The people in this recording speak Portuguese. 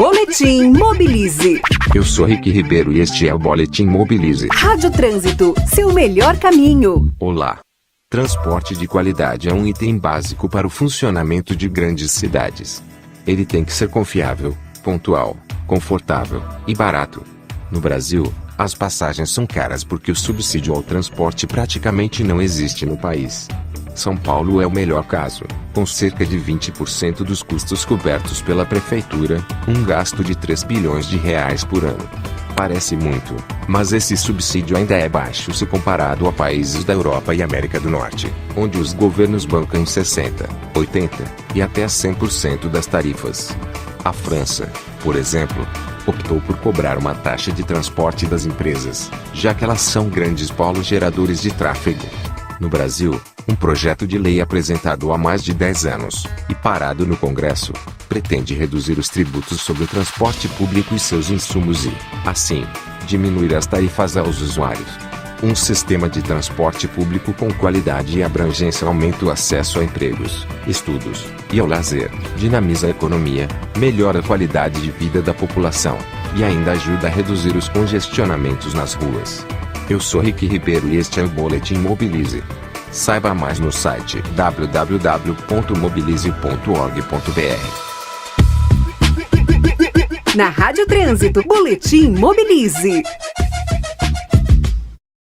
Boletim Mobilize. Eu sou Rick Ribeiro e este é o Boletim Mobilize. Rádio Trânsito, seu melhor caminho. Olá. Transporte de qualidade é um item básico para o funcionamento de grandes cidades. Ele tem que ser confiável, pontual, confortável e barato. No Brasil, as passagens são caras porque o subsídio ao transporte praticamente não existe no país. São Paulo é o melhor caso, com cerca de 20% dos custos cobertos pela prefeitura, um gasto de 3 bilhões de reais por ano. Parece muito, mas esse subsídio ainda é baixo se comparado a países da Europa e América do Norte, onde os governos bancam 60, 80 e até 100% das tarifas. A França, por exemplo, optou por cobrar uma taxa de transporte das empresas, já que elas são grandes polos geradores de tráfego. No Brasil, um projeto de lei apresentado há mais de 10 anos e parado no Congresso pretende reduzir os tributos sobre o transporte público e seus insumos e, assim, diminuir as tarifas aos usuários. Um sistema de transporte público com qualidade e abrangência aumenta o acesso a empregos, estudos e ao lazer, dinamiza a economia, melhora a qualidade de vida da população e ainda ajuda a reduzir os congestionamentos nas ruas. Eu sou Rick Ribeiro e este é o Boletim Mobilize. Saiba mais no site www.mobilize.org.br. Na Rádio Trânsito, Boletim Mobilize.